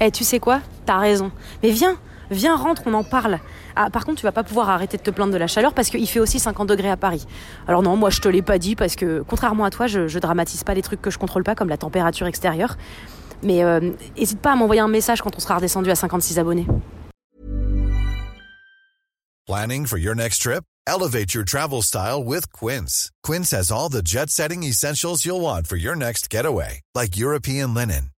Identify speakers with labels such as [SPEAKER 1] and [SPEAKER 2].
[SPEAKER 1] Eh, tu sais quoi? T'as raison. Mais viens, viens, rentre, on en parle. Ah, par contre, tu vas pas pouvoir arrêter de te plaindre de la chaleur parce qu'il fait aussi 50 degrés à Paris. Alors non, moi je te l'ai pas dit parce que, contrairement à toi, je, je dramatise pas les trucs que je contrôle pas, comme la température extérieure. Mais euh, hésite pas à m'envoyer un message quand on sera redescendu à 56 abonnés.
[SPEAKER 2] Planning for your next trip? Elevate your travel style with Quince. Quince has all the jet setting essentials you'll want for your next getaway, like European linen,